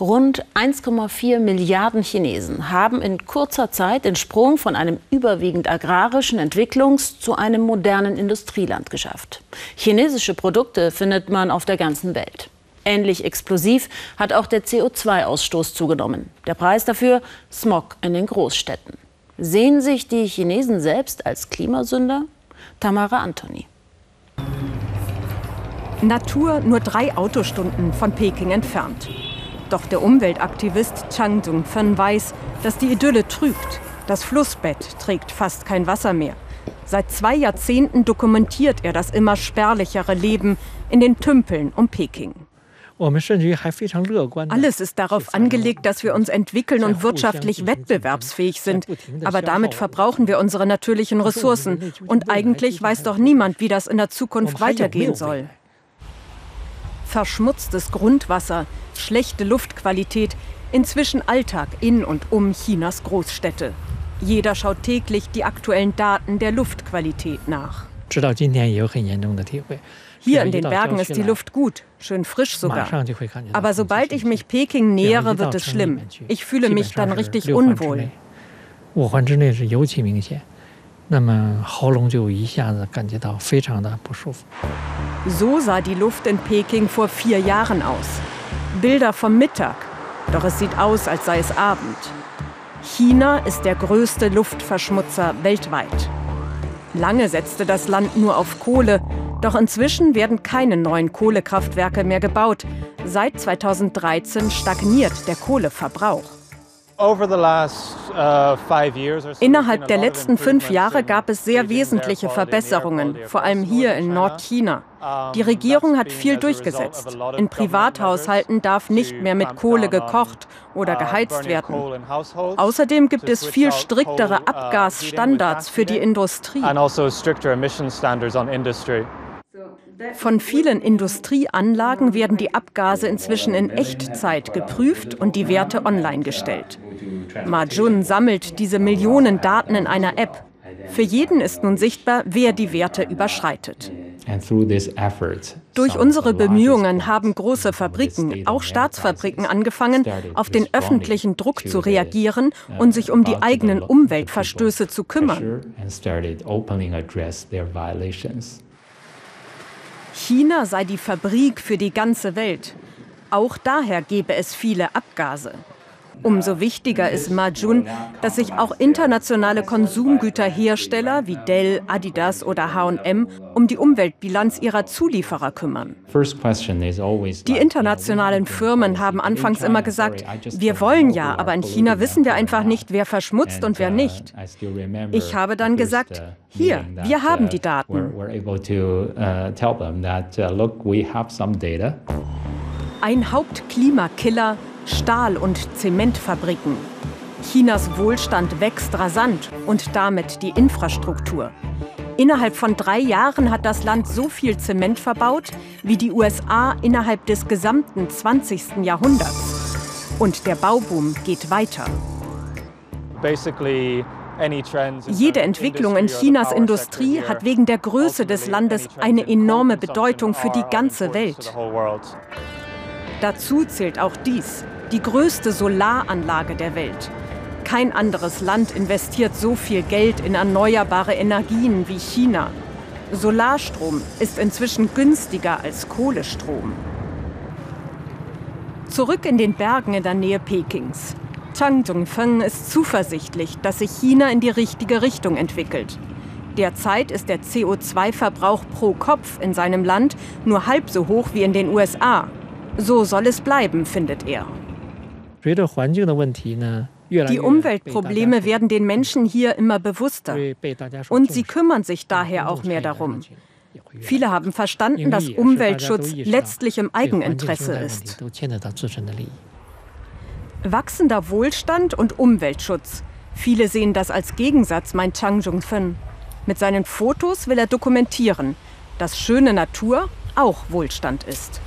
Rund 1,4 Milliarden Chinesen haben in kurzer Zeit den Sprung von einem überwiegend agrarischen Entwicklungs- zu einem modernen Industrieland geschafft. Chinesische Produkte findet man auf der ganzen Welt. Ähnlich explosiv hat auch der CO2-Ausstoß zugenommen. Der Preis dafür Smog in den Großstädten. Sehen sich die Chinesen selbst als Klimasünder? Tamara Antoni. Natur nur drei Autostunden von Peking entfernt. Doch der Umweltaktivist Chang Dongfen weiß, dass die Idylle trügt. Das Flussbett trägt fast kein Wasser mehr. Seit zwei Jahrzehnten dokumentiert er das immer spärlichere Leben in den Tümpeln um Peking. Alles ist darauf angelegt, dass wir uns entwickeln und wirtschaftlich wettbewerbsfähig sind. Aber damit verbrauchen wir unsere natürlichen Ressourcen. Und eigentlich weiß doch niemand, wie das in der Zukunft weitergehen soll. Verschmutztes Grundwasser, schlechte Luftqualität, inzwischen Alltag in und um Chinas Großstädte. Jeder schaut täglich die aktuellen Daten der Luftqualität nach. Hier in den Bergen ist die Luft gut, schön frisch sogar. Aber sobald ich mich Peking nähere, wird es schlimm. Ich fühle mich dann richtig unwohl. So sah die Luft in Peking vor vier Jahren aus. Bilder vom Mittag. Doch es sieht aus, als sei es Abend. China ist der größte Luftverschmutzer weltweit. Lange setzte das Land nur auf Kohle, doch inzwischen werden keine neuen Kohlekraftwerke mehr gebaut. Seit 2013 stagniert der Kohleverbrauch. Uh, Innerhalb der letzten fünf Jahre gab es sehr wesentliche Verbesserungen, vor allem hier in Nordchina. Die Regierung hat viel durchgesetzt. In Privathaushalten darf nicht mehr mit Kohle gekocht oder uh, geheizt werden. Außerdem gibt es viel striktere uh, Abgasstandards für die Industrie. Von vielen Industrieanlagen werden die Abgase inzwischen in Echtzeit geprüft und die Werte online gestellt. Majun sammelt diese Millionen Daten in einer App. Für jeden ist nun sichtbar, wer die Werte überschreitet. Durch unsere Bemühungen haben große Fabriken, auch Staatsfabriken, angefangen, auf den öffentlichen Druck zu reagieren und sich um die eigenen Umweltverstöße zu kümmern. China sei die Fabrik für die ganze Welt. Auch daher gebe es viele Abgase. Umso wichtiger ist Majun, dass sich auch internationale Konsumgüterhersteller wie Dell, Adidas oder H&M um die Umweltbilanz ihrer Zulieferer kümmern. Die internationalen Firmen haben anfangs immer gesagt, wir wollen ja, aber in China wissen wir einfach nicht, wer verschmutzt und wer nicht. Ich habe dann gesagt, hier, wir haben die Daten. Ein Hauptklimakiller Stahl- und Zementfabriken. Chinas Wohlstand wächst rasant und damit die Infrastruktur. Innerhalb von drei Jahren hat das Land so viel Zement verbaut wie die USA innerhalb des gesamten 20. Jahrhunderts. Und der Bauboom geht weiter. Jede Entwicklung in Chinas Industrie hat wegen der Größe des Landes eine enorme Bedeutung für die ganze Welt. Dazu zählt auch dies die größte Solaranlage der Welt. Kein anderes Land investiert so viel Geld in erneuerbare Energien wie China. Solarstrom ist inzwischen günstiger als Kohlestrom. Zurück in den Bergen in der Nähe Pekings. Chang Dongfeng ist zuversichtlich, dass sich China in die richtige Richtung entwickelt. Derzeit ist der CO2-Verbrauch pro Kopf in seinem Land nur halb so hoch wie in den USA. So soll es bleiben, findet er. Die Umweltprobleme werden den Menschen hier immer bewusster. Und sie kümmern sich daher auch mehr darum. Viele haben verstanden, dass Umweltschutz letztlich im Eigeninteresse ist. Wachsender Wohlstand und Umweltschutz. Viele sehen das als Gegensatz, meint Chang Jung-fen. Mit seinen Fotos will er dokumentieren, dass schöne Natur auch Wohlstand ist.